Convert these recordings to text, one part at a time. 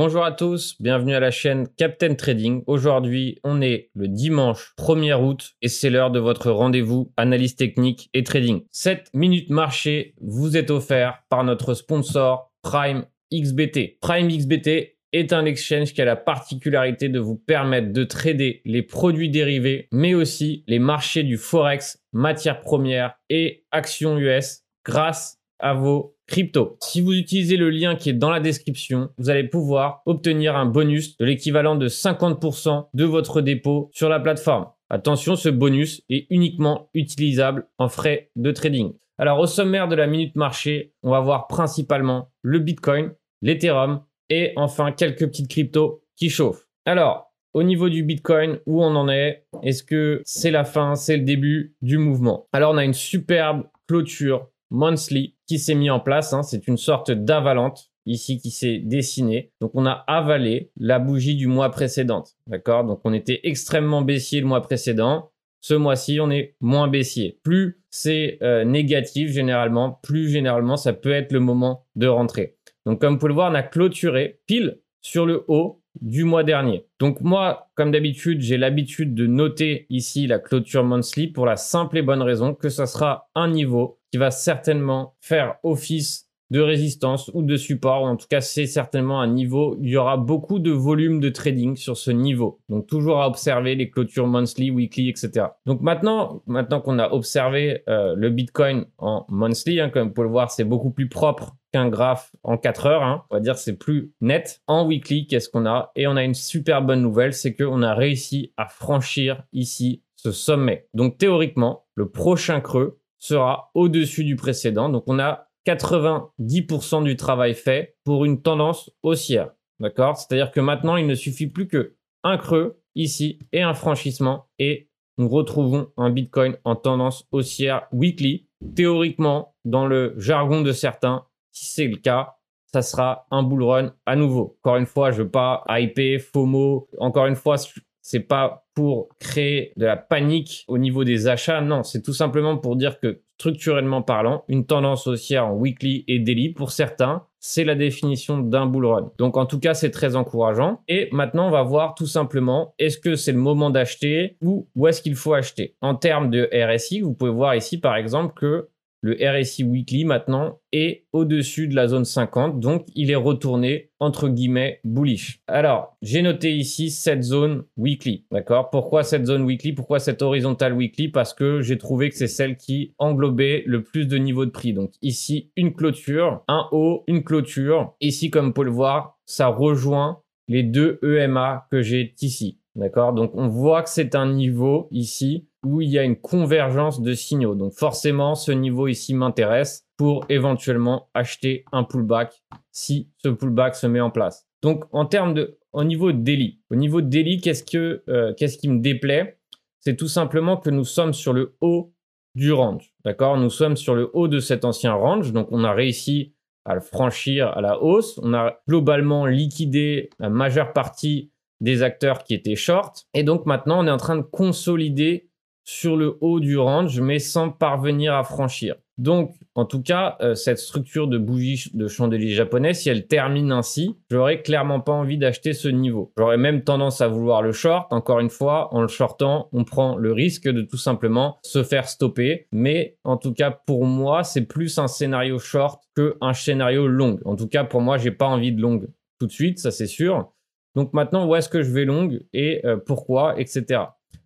Bonjour à tous, bienvenue à la chaîne Captain Trading. Aujourd'hui, on est le dimanche 1er août et c'est l'heure de votre rendez-vous analyse technique et trading. 7 minutes marché vous est offert par notre sponsor Prime XBT. Prime XBT est un exchange qui a la particularité de vous permettre de trader les produits dérivés, mais aussi les marchés du forex, matières premières et actions US grâce à vos crypto. Si vous utilisez le lien qui est dans la description, vous allez pouvoir obtenir un bonus de l'équivalent de 50% de votre dépôt sur la plateforme. Attention, ce bonus est uniquement utilisable en frais de trading. Alors au sommaire de la minute marché, on va voir principalement le Bitcoin, l'Ethereum et enfin quelques petites cryptos qui chauffent. Alors, au niveau du Bitcoin, où on en est? Est-ce que c'est la fin, c'est le début du mouvement? Alors on a une superbe clôture monthly qui s'est mis en place. Hein. C'est une sorte d'avalante ici qui s'est dessinée. Donc on a avalé la bougie du mois précédent. D'accord? Donc on était extrêmement baissier le mois précédent. Ce mois-ci, on est moins baissier. Plus c'est euh, négatif généralement, plus généralement ça peut être le moment de rentrer. Donc comme vous pouvez le voir, on a clôturé pile sur le haut du mois dernier. Donc moi, comme d'habitude, j'ai l'habitude de noter ici la clôture monthly pour la simple et bonne raison que ça sera un niveau qui va certainement faire office de résistance ou de support. En tout cas, c'est certainement un niveau. Il y aura beaucoup de volume de trading sur ce niveau. Donc, toujours à observer les clôtures monthly, weekly, etc. Donc, maintenant, maintenant qu'on a observé euh, le Bitcoin en monthly, hein, comme vous pouvez le voir, c'est beaucoup plus propre qu'un graphe en 4 heures. Hein. On va dire c'est plus net. En weekly, qu'est-ce qu'on a? Et on a une super bonne nouvelle, c'est qu'on a réussi à franchir ici ce sommet. Donc, théoriquement, le prochain creux sera au-dessus du précédent. Donc, on a 90% du travail fait pour une tendance haussière. D'accord? C'est-à-dire que maintenant, il ne suffit plus que un creux ici et un franchissement et nous retrouvons un Bitcoin en tendance haussière weekly. Théoriquement, dans le jargon de certains, si c'est le cas, ça sera un bull run à nouveau. Encore une fois, je veux pas hyper, FOMO. Encore une fois, c'est pas pour créer de la panique au niveau des achats. Non, c'est tout simplement pour dire que structurellement parlant, une tendance haussière en weekly et daily pour certains, c'est la définition d'un bull run. Donc en tout cas, c'est très encourageant. Et maintenant, on va voir tout simplement, est-ce que c'est le moment d'acheter ou où est-ce qu'il faut acheter? En termes de RSI, vous pouvez voir ici par exemple que le RSI Weekly maintenant est au-dessus de la zone 50, donc il est retourné entre guillemets bullish. Alors, j'ai noté ici cette zone weekly, d'accord? Pourquoi cette zone weekly? Pourquoi cette horizontale weekly? Parce que j'ai trouvé que c'est celle qui englobait le plus de niveaux de prix. Donc ici, une clôture, un haut, une clôture. Ici, comme vous pouvez le voir, ça rejoint les deux EMA que j'ai ici. D'accord? Donc on voit que c'est un niveau ici où il y a une convergence de signaux. Donc forcément, ce niveau ici m'intéresse pour éventuellement acheter un pullback si ce pullback se met en place. Donc en termes de, au niveau de daily, au niveau de daily, qu'est-ce que, euh, qu'est-ce qui me déplaît? C'est tout simplement que nous sommes sur le haut du range. D'accord? Nous sommes sur le haut de cet ancien range. Donc on a réussi à le franchir à la hausse. On a globalement liquidé la majeure partie des acteurs qui étaient short. Et donc maintenant, on est en train de consolider sur le haut du range, mais sans parvenir à franchir. Donc, en tout cas, euh, cette structure de bougie de chandelier japonais, si elle termine ainsi, j'aurais clairement pas envie d'acheter ce niveau. J'aurais même tendance à vouloir le short. Encore une fois, en le shortant, on prend le risque de tout simplement se faire stopper. Mais en tout cas, pour moi, c'est plus un scénario short qu'un scénario long. En tout cas, pour moi, j'ai pas envie de long tout de suite, ça c'est sûr. Donc maintenant, où est-ce que je vais long et euh, pourquoi, etc.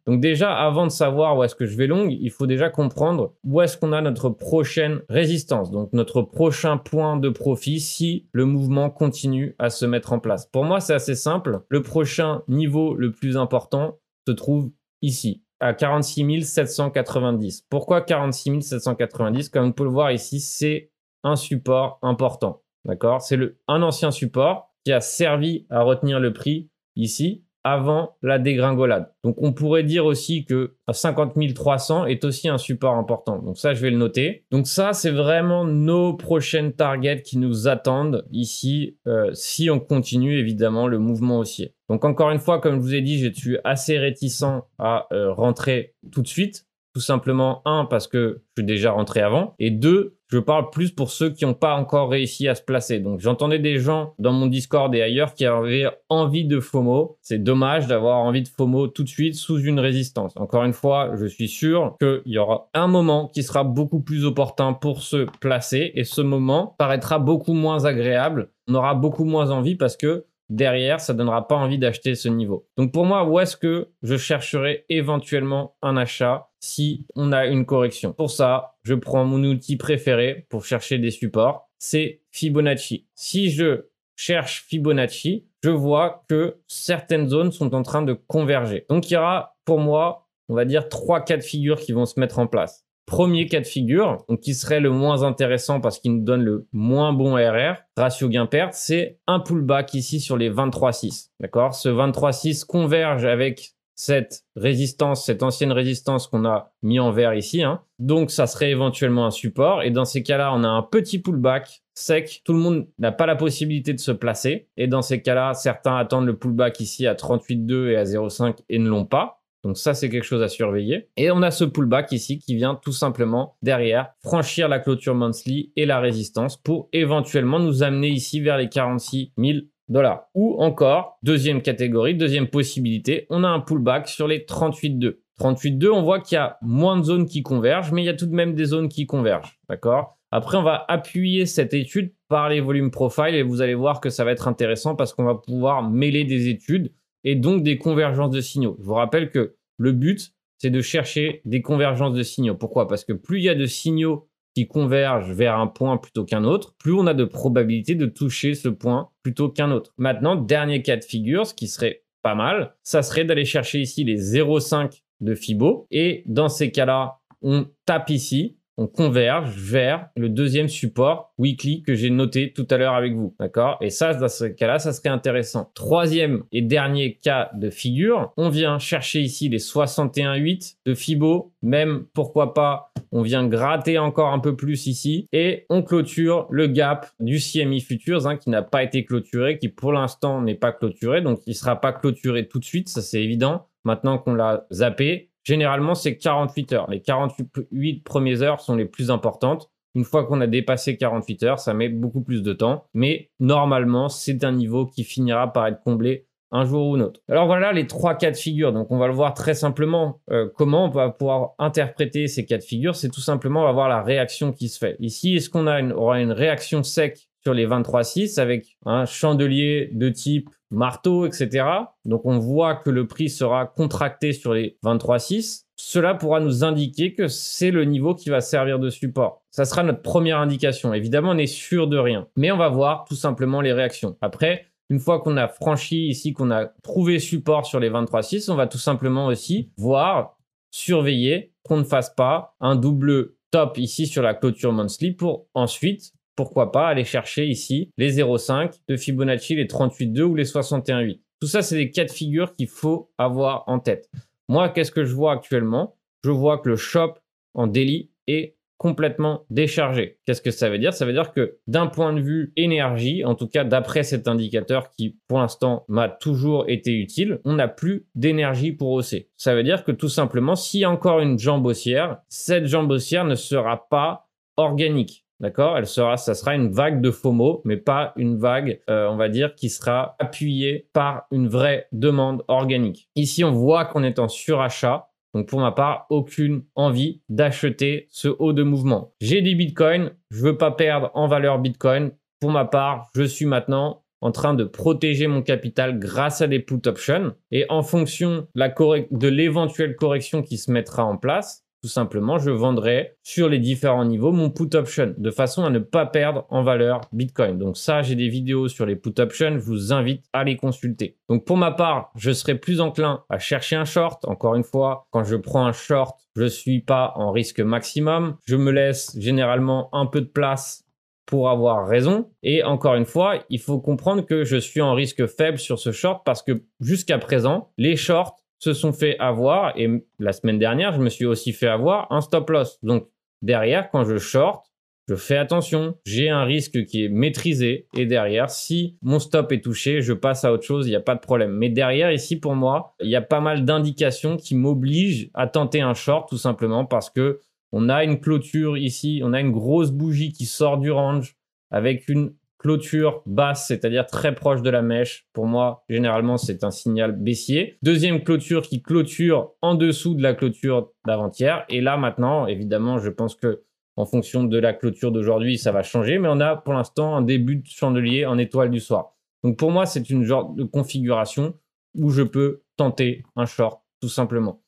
Donc déjà, avant de savoir où est-ce que je vais long, il faut déjà comprendre où est-ce qu'on a notre prochaine résistance, donc notre prochain point de profit si le mouvement continue à se mettre en place. Pour moi, c'est assez simple. Le prochain niveau le plus important se trouve ici, à 46 790. Pourquoi 46 790 Comme vous pouvez le voir ici, c'est un support important. D'accord? C'est un ancien support qui a servi à retenir le prix ici avant la dégringolade. Donc on pourrait dire aussi que 50 300 est aussi un support important. Donc ça, je vais le noter. Donc ça, c'est vraiment nos prochaines targets qui nous attendent ici euh, si on continue évidemment le mouvement haussier. Donc encore une fois, comme je vous ai dit, je suis assez réticent à euh, rentrer tout de suite. Tout simplement, un, parce que je suis déjà rentré avant, et deux, je parle plus pour ceux qui n'ont pas encore réussi à se placer. Donc j'entendais des gens dans mon Discord et ailleurs qui avaient envie de FOMO. C'est dommage d'avoir envie de FOMO tout de suite sous une résistance. Encore une fois, je suis sûr qu'il y aura un moment qui sera beaucoup plus opportun pour se placer et ce moment paraîtra beaucoup moins agréable. On aura beaucoup moins envie parce que derrière, ça donnera pas envie d'acheter ce niveau. Donc pour moi, où est-ce que je chercherai éventuellement un achat? Si on a une correction Pour ça, je prends mon outil préféré pour chercher des supports, c'est Fibonacci. Si je cherche Fibonacci, je vois que certaines zones sont en train de converger. Donc il y aura pour moi, on va dire trois cas de figure qui vont se mettre en place. Premier cas de figure, donc qui serait le moins intéressant parce qu'il nous donne le moins bon RR, ratio gain-perte, c'est un pullback ici sur les 23,6. D'accord? Ce 23,6 converge avec cette résistance, cette ancienne résistance qu'on a mis en vert ici. Hein. Donc ça serait éventuellement un support. Et dans ces cas-là, on a un petit pullback sec. Tout le monde n'a pas la possibilité de se placer. Et dans ces cas-là, certains attendent le pullback ici à 38,2 et à 0,5 et ne l'ont pas. Donc ça, c'est quelque chose à surveiller. Et on a ce pullback ici qui vient tout simplement derrière franchir la clôture monthly et la résistance pour éventuellement nous amener ici vers les 46 000 dollars. Ou encore, deuxième catégorie, deuxième possibilité, on a un pullback sur les 38,2. 38,2, on voit qu'il y a moins de zones qui convergent, mais il y a tout de même des zones qui convergent. D'accord? Après, on va appuyer cette étude par les volumes profile et vous allez voir que ça va être intéressant parce qu'on va pouvoir mêler des études et donc des convergences de signaux. Je vous rappelle que le but, c'est de chercher des convergences de signaux. Pourquoi? Parce que plus il y a de signaux qui convergent vers un point plutôt qu'un autre, plus on a de probabilité de toucher ce point plutôt qu'un autre. Maintenant, dernier cas de figure, ce qui serait pas mal, ça serait d'aller chercher ici les 0,5 de Fibo. Et dans ces cas-là, on tape ici on converge vers le deuxième support weekly que j'ai noté tout à l'heure avec vous. D'accord? Et ça, dans ce cas-là, ça serait intéressant. Troisième et dernier cas de figure, on vient chercher ici les 61,8 de Fibo. Même, pourquoi pas, on vient gratter encore un peu plus ici et on clôture le gap du CMI Futures hein, qui n'a pas été clôturé, qui pour l'instant n'est pas clôturé. Donc, il sera pas clôturé tout de suite, ça c'est évident. Maintenant qu'on l'a zappé, Généralement, c'est 48 heures. Les 48 premières heures sont les plus importantes. Une fois qu'on a dépassé 48 heures, ça met beaucoup plus de temps. Mais normalement, c'est un niveau qui finira par être comblé un jour ou un autre. Alors voilà les trois cas de figure. Donc on va le voir très simplement. Euh, comment on va pouvoir interpréter ces cas de figure C'est tout simplement on va voir la réaction qui se fait. Ici, est-ce qu'on aura une réaction sec sur les 23.6 avec un chandelier de type marteau, etc. Donc on voit que le prix sera contracté sur les 23.6. Cela pourra nous indiquer que c'est le niveau qui va servir de support. Ça sera notre première indication. Évidemment, on est sûr de rien. Mais on va voir tout simplement les réactions. Après, une fois qu'on a franchi ici, qu'on a trouvé support sur les 23.6, on va tout simplement aussi voir, surveiller qu'on ne fasse pas un double top ici sur la clôture monthly pour ensuite pourquoi pas aller chercher ici les 0,5 de Fibonacci, les 38,2 ou les 61,8. Tout ça, c'est des cas de figure qu'il faut avoir en tête. Moi, qu'est-ce que je vois actuellement? Je vois que le shop en daily est complètement déchargé. Qu'est-ce que ça veut dire? Ça veut dire que d'un point de vue énergie, en tout cas d'après cet indicateur qui pour l'instant m'a toujours été utile, on n'a plus d'énergie pour hausser. Ça veut dire que tout simplement, s'il y a encore une jambe haussière, cette jambe haussière ne sera pas organique. D'accord? Elle sera, ça sera une vague de FOMO, mais pas une vague, euh, on va dire, qui sera appuyée par une vraie demande organique. Ici, on voit qu'on est en surachat. Donc pour ma part, aucune envie d'acheter ce haut de mouvement. J'ai des bitcoins, je veux pas perdre en valeur bitcoin. Pour ma part, je suis maintenant en train de protéger mon capital grâce à des put options. Et en fonction de l'éventuelle correction qui se mettra en place, tout simplement, je vendrai sur les différents niveaux mon put option de façon à ne pas perdre en valeur Bitcoin. Donc ça, j'ai des vidéos sur les put options. Je vous invite à les consulter. Donc pour ma part, je serai plus enclin à chercher un short. Encore une fois, quand je prends un short, je suis pas en risque maximum. Je me laisse généralement un peu de place pour avoir raison. Et encore une fois, il faut comprendre que je suis en risque faible sur ce short parce que jusqu'à présent, les shorts se sont fait avoir, et la semaine dernière, je me suis aussi fait avoir un stop loss. Donc derrière, quand je short, je fais attention, j'ai un risque qui est maîtrisé et derrière, si mon stop est touché, je passe à autre chose, il n'y a pas de problème. Mais derrière, ici, pour moi, il y a pas mal d'indications qui m'obligent à tenter un short tout simplement parce que on a une clôture ici, on a une grosse bougie qui sort du range avec une clôture basse, c'est-à-dire très proche de la mèche. Pour moi, généralement, c'est un signal baissier. Deuxième clôture qui clôture en dessous de la clôture d'avant-hier. Et là, maintenant, évidemment, je pense que en fonction de la clôture d'aujourd'hui, ça va changer. Mais on a pour l'instant un début de chandelier en étoile du soir. Donc pour moi, c'est une genre de configuration où je peux tenter un short, tout simplement.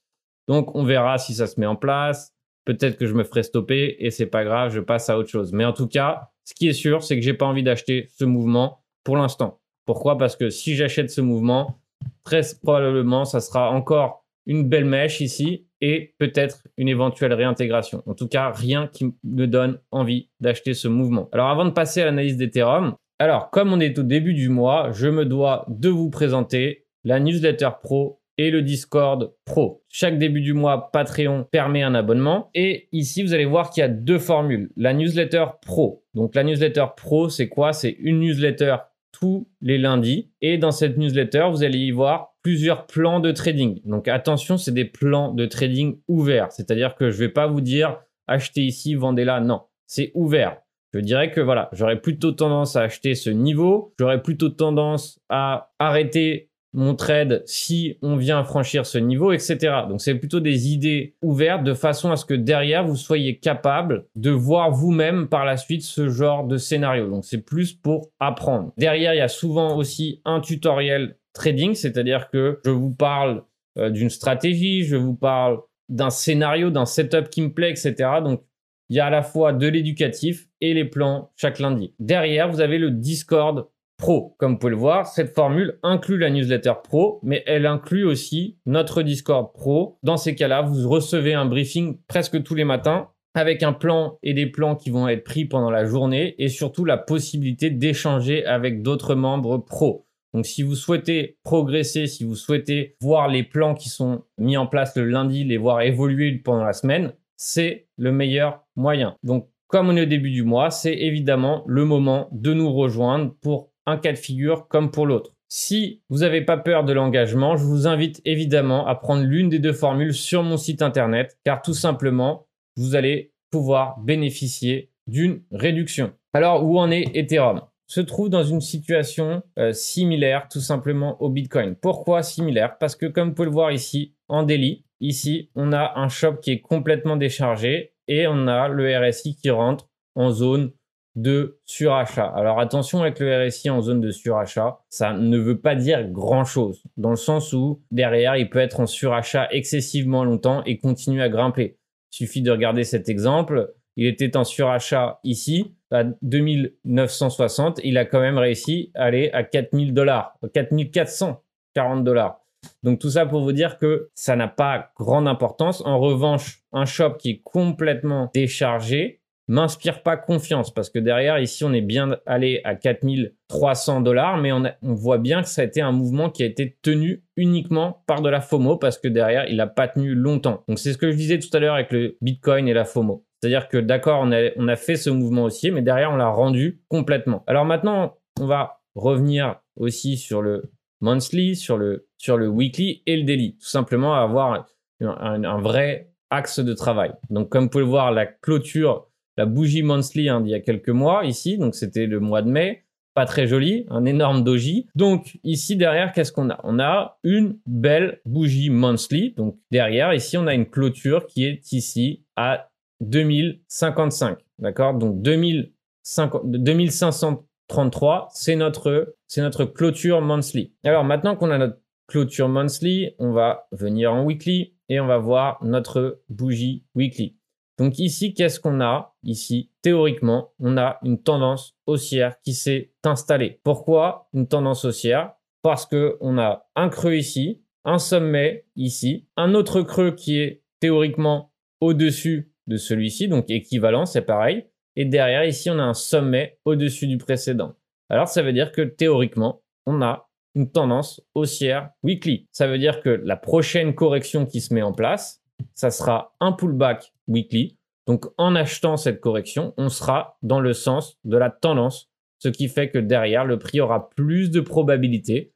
Donc on verra si ça se met en place. Peut-être que je me ferai stopper et c'est pas grave, je passe à autre chose. Mais en tout cas, ce qui est sûr, c'est que j'ai pas envie d'acheter ce mouvement pour l'instant. Pourquoi? Parce que si j'achète ce mouvement, très probablement, ça sera encore une belle mèche ici et peut-être une éventuelle réintégration. En tout cas, rien qui me donne envie d'acheter ce mouvement. Alors avant de passer à l'analyse d'Ethereum, alors comme on est au début du mois, je me dois de vous présenter la newsletter pro et le Discord Pro. Chaque début du mois, Patreon permet un abonnement. Et ici, vous allez voir qu'il y a deux formules. La newsletter Pro. Donc la newsletter Pro, c'est quoi? C'est une newsletter tous les lundis. Et dans cette newsletter, vous allez y voir plusieurs plans de trading. Donc attention, c'est des plans de trading ouverts. C'est-à-dire que je ne vais pas vous dire achetez ici, vendez là. Non, c'est ouvert. Je dirais que voilà, j'aurais plutôt tendance à acheter ce niveau. J'aurais plutôt tendance à arrêter mon trade si on vient franchir ce niveau, etc. Donc c'est plutôt des idées ouvertes de façon à ce que derrière vous soyez capable de voir vous-même par la suite ce genre de scénario. Donc c'est plus pour apprendre. Derrière, il y a souvent aussi un tutoriel trading, c'est-à-dire que je vous parle euh, d'une stratégie, je vous parle d'un scénario, d'un setup qui me plaît, etc. Donc il y a à la fois de l'éducatif et les plans chaque lundi. Derrière, vous avez le Discord Pro. Comme vous pouvez le voir, cette formule inclut la newsletter Pro, mais elle inclut aussi notre Discord Pro. Dans ces cas-là, vous recevez un briefing presque tous les matins avec un plan et des plans qui vont être pris pendant la journée et surtout la possibilité d'échanger avec d'autres membres pro. Donc si vous souhaitez progresser, si vous souhaitez voir les plans qui sont mis en place le lundi, les voir évoluer pendant la semaine, c'est le meilleur moyen. Donc comme on est au début du mois, c'est évidemment le moment de nous rejoindre pour un cas de figure comme pour l'autre. Si vous n'avez pas peur de l'engagement, je vous invite évidemment à prendre l'une des deux formules sur mon site internet, car tout simplement, vous allez pouvoir bénéficier d'une réduction. Alors, où en est Ethereum? Se trouve dans une situation euh, similaire tout simplement au Bitcoin. Pourquoi similaire? Parce que comme vous pouvez le voir ici, en délit, ici, on a un shop qui est complètement déchargé et on a le RSI qui rentre en zone de surachat. Alors attention avec le RSI en zone de surachat, ça ne veut pas dire grand-chose, dans le sens où derrière, il peut être en surachat excessivement longtemps et continuer à grimper. Il suffit de regarder cet exemple. Il était en surachat ici à 2960. Il a quand même réussi à aller à 4000 dollars, 4440 dollars. Donc tout ça pour vous dire que ça n'a pas grande importance. En revanche, un shop qui est complètement déchargé, m'inspire pas confiance parce que derrière, ici, on est bien allé à 4300 dollars, mais on, voit bien que ça a été un mouvement qui a été tenu uniquement par de la FOMO parce que derrière, il n'a pas tenu longtemps. Donc, c'est ce que je disais tout à l'heure avec le Bitcoin et la FOMO. C'est-à-dire que d'accord, on a, on a fait ce mouvement haussier, mais derrière, on l'a rendu complètement. Alors maintenant, on va revenir aussi sur le monthly, sur le, sur le weekly et le daily. Tout simplement avoir un, un vrai axe de travail. Donc, comme vous pouvez le voir, la clôture la bougie monthly hein, d'il y a quelques mois ici, donc c'était le mois de mai, pas très joli, un énorme doji. Donc ici derrière, qu'est-ce qu'on a? On a une belle bougie monthly. Donc derrière, ici, on a une clôture qui est ici à 2055. D'accord? Donc 2533, c'est notre, c'est notre clôture monthly. Alors maintenant qu'on a notre clôture monthly, on va venir en weekly et on va voir notre bougie weekly. Donc ici, qu'est-ce qu'on a? Ici, théoriquement, on a une tendance haussière qui s'est installée. Pourquoi une tendance haussière? Parce qu'on a un creux ici, un sommet ici, un autre creux qui est théoriquement au-dessus de celui-ci, donc équivalent, c'est pareil. Et derrière, ici, on a un sommet au-dessus du précédent. Alors, ça veut dire que théoriquement, on a une tendance haussière weekly. Ça veut dire que la prochaine correction qui se met en place, ça sera un pullback weekly Donc en achetant cette correction, on sera dans le sens de la tendance, ce qui fait que derrière, le prix aura plus de probabilité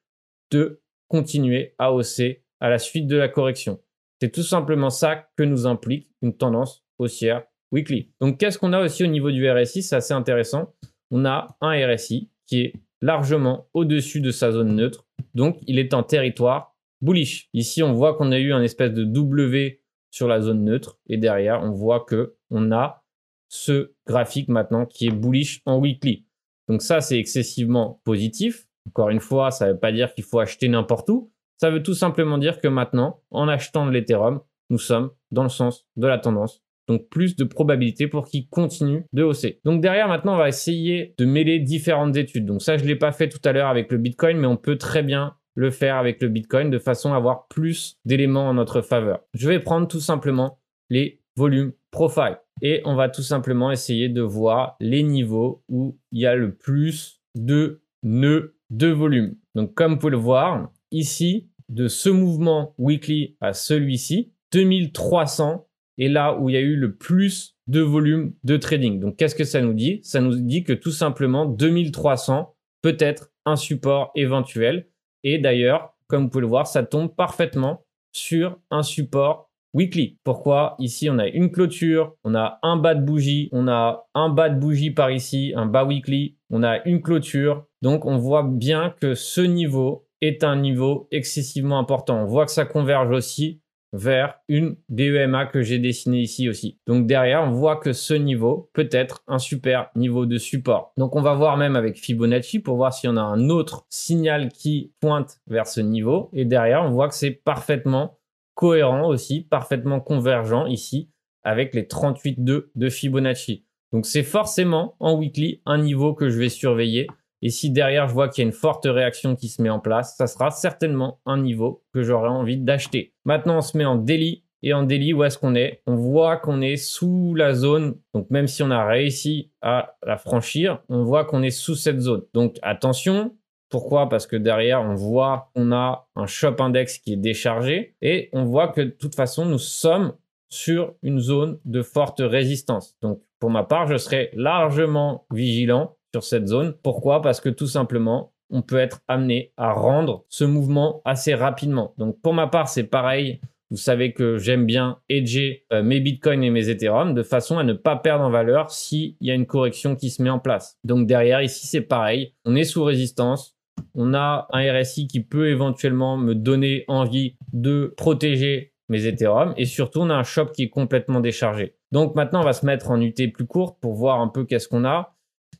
de continuer à hausser à la suite de la correction. C'est tout simplement ça que nous implique une tendance haussière weekly. Donc qu'est-ce qu'on a aussi au niveau du RSI C'est assez intéressant. On a un RSI qui est largement au-dessus de sa zone neutre. Donc il est en territoire bullish. Ici, on voit qu'on a eu un espèce de W sur la zone neutre et derrière, on voit que on a ce graphique maintenant qui est bullish en weekly. Donc ça, c'est excessivement positif. Encore une fois, ça ne veut pas dire qu'il faut acheter n'importe où. Ça veut tout simplement dire que maintenant, en achetant de l'Ethereum, nous sommes dans le sens de la tendance. Donc plus de probabilité pour qu'il continue de hausser. Donc derrière, maintenant, on va essayer de mêler différentes études. Donc ça, je ne l'ai pas fait tout à l'heure avec le Bitcoin, mais on peut très bien le faire avec le Bitcoin de façon à avoir plus d'éléments en notre faveur. Je vais prendre tout simplement les volumes profile et on va tout simplement essayer de voir les niveaux où il y a le plus de nœuds de volume. Donc comme vous pouvez le voir, ici, de ce mouvement weekly à celui-ci, 2300 est là où il y a eu le plus de volume de trading. Donc qu'est-ce que ça nous dit? Ça nous dit que tout simplement 2300 peut être un support éventuel et d'ailleurs, comme vous pouvez le voir, ça tombe parfaitement sur un support weekly. Pourquoi Ici, on a une clôture, on a un bas de bougie, on a un bas de bougie par ici, un bas weekly, on a une clôture. Donc, on voit bien que ce niveau est un niveau excessivement important. On voit que ça converge aussi vers une DEMA que j'ai dessinée ici aussi. Donc derrière, on voit que ce niveau peut être un super niveau de support. Donc on va voir même avec Fibonacci pour voir s'il y en a un autre signal qui pointe vers ce niveau. Et derrière, on voit que c'est parfaitement cohérent aussi, parfaitement convergent ici avec les 38,2 de Fibonacci. Donc c'est forcément en weekly un niveau que je vais surveiller et si derrière, je vois qu'il y a une forte réaction qui se met en place, ça sera certainement un niveau que j'aurai envie d'acheter. Maintenant, on se met en daily. Et en daily, où est-ce qu'on est? On voit qu'on est sous la zone. Donc, même si on a réussi à la franchir, on voit qu'on est sous cette zone. Donc, attention. Pourquoi? Parce que derrière, on voit qu'on a un shop index qui est déchargé. Et on voit que de toute façon, nous sommes sur une zone de forte résistance. Donc, pour ma part, je serai largement vigilant sur cette zone. Pourquoi? Parce que tout simplement, on peut être amené à rendre ce mouvement assez rapidement. Donc pour ma part, c'est pareil. Vous savez que j'aime bien hedger euh, mes bitcoins et mes ethereum de façon à ne pas perdre en valeur s'il y a une correction qui se met en place. Donc derrière, ici, c'est pareil. On est sous résistance. On a un RSI qui peut éventuellement me donner envie de protéger mes Ethereum et surtout on a un shop qui est complètement déchargé. Donc maintenant on va se mettre en UT plus courte pour voir un peu qu'est-ce qu'on a.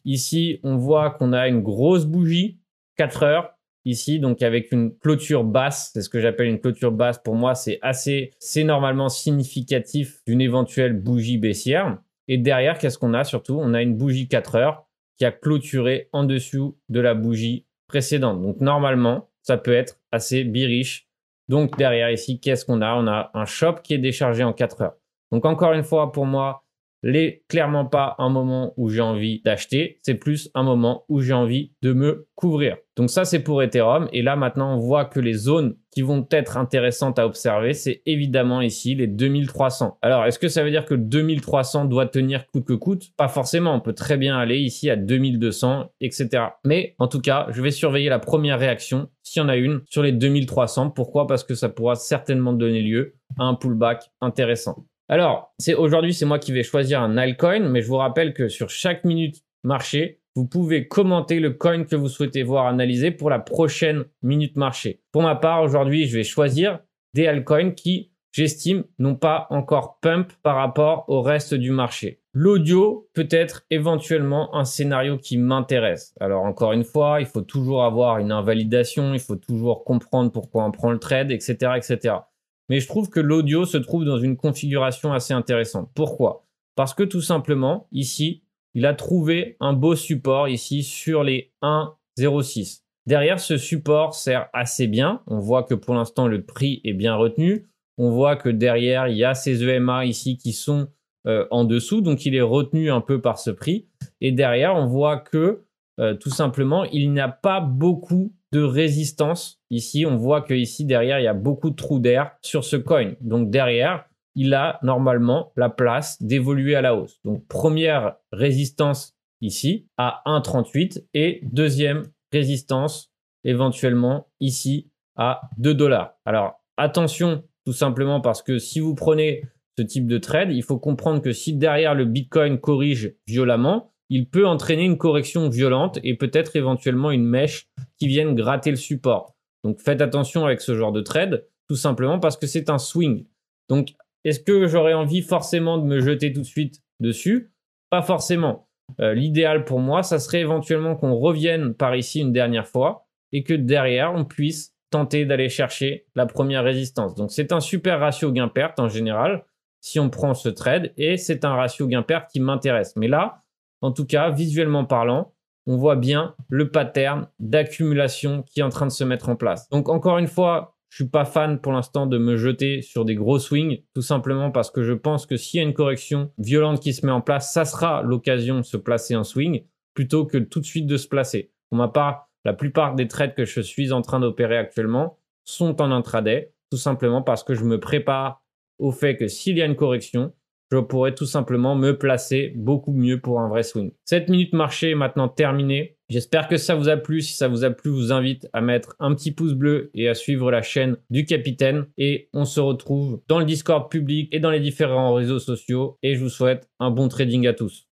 Ici, on voit qu'on a une grosse bougie, 4 heures. Ici, donc avec une clôture basse, c'est ce que j'appelle une clôture basse. Pour moi, c'est assez, c'est normalement significatif d'une éventuelle bougie baissière. Et derrière, qu'est-ce qu'on a surtout? On a une bougie 4 heures qui a clôturé en dessous de la bougie précédente. Donc normalement, ça peut être assez biriche. Donc derrière ici, qu'est-ce qu'on a? On a un shop qui est déchargé en 4 heures. Donc encore une fois, pour moi, n'est clairement pas un moment où j'ai envie d'acheter, c'est plus un moment où j'ai envie de me couvrir. Donc ça, c'est pour Ethereum. Et là, maintenant, on voit que les zones qui vont être intéressantes à observer, c'est évidemment ici les 2300. Alors, est-ce que ça veut dire que 2300 doit tenir coûte que coûte? Pas forcément. On peut très bien aller ici à 2200, etc. Mais en tout cas, je vais surveiller la première réaction, s'il y en a une, sur les 2300. Pourquoi? Parce que ça pourra certainement donner lieu à un pullback intéressant. Alors, aujourd'hui, c'est moi qui vais choisir un altcoin, mais je vous rappelle que sur chaque minute marché, vous pouvez commenter le coin que vous souhaitez voir analysé pour la prochaine minute marché. Pour ma part, aujourd'hui, je vais choisir des altcoins qui, j'estime, n'ont pas encore pump par rapport au reste du marché. L'audio peut être éventuellement un scénario qui m'intéresse. Alors encore une fois, il faut toujours avoir une invalidation, il faut toujours comprendre pourquoi on prend le trade, etc., etc mais je trouve que l'audio se trouve dans une configuration assez intéressante. Pourquoi? Parce que tout simplement, ici, il a trouvé un beau support ici sur les 1,06. Derrière, ce support sert assez bien. On voit que pour l'instant, le prix est bien retenu. On voit que derrière, il y a ces EMA ici qui sont euh, en dessous. Donc, il est retenu un peu par ce prix. Et derrière, on voit que euh, tout simplement, il n'y a pas beaucoup de résistance. Ici, on voit que ici derrière, il y a beaucoup de trous d'air sur ce coin. Donc derrière, il a normalement la place d'évoluer à la hausse. Donc première résistance ici à 1,38 et deuxième résistance éventuellement ici à 2 dollars. Alors attention tout simplement parce que si vous prenez ce type de trade, il faut comprendre que si derrière le Bitcoin corrige violemment, il peut entraîner une correction violente et peut-être éventuellement une mèche qui vienne gratter le support. Donc faites attention avec ce genre de trade, tout simplement parce que c'est un swing. Donc est-ce que j'aurais envie forcément de me jeter tout de suite dessus? Pas forcément. Euh, l'idéal pour moi, ça serait éventuellement qu'on revienne par ici une dernière fois et que derrière, on puisse tenter d'aller chercher la première résistance. Donc c'est un super ratio gain-perte en général si on prend ce trade et c'est un ratio gain-perte qui m'intéresse. Mais là, en tout cas, visuellement parlant, on voit bien le pattern d'accumulation qui est en train de se mettre en place. Donc encore une fois, je suis pas fan pour l'instant de me jeter sur des gros swings, tout simplement parce que je pense que s'il y a une correction violente qui se met en place, ça sera l'occasion de se placer en swing plutôt que tout de suite de se placer. Pour ma part, la plupart des trades que je suis en train d'opérer actuellement sont en intraday, tout simplement parce que je me prépare au fait que s'il y a une correction, je pourrais tout simplement me placer beaucoup mieux pour un vrai swing. Cette minute marché est maintenant terminée. J'espère que ça vous a plu. Si ça vous a plu, je vous invite à mettre un petit pouce bleu et à suivre la chaîne du capitaine. Et on se retrouve dans le Discord public et dans les différents réseaux sociaux. Et je vous souhaite un bon trading à tous.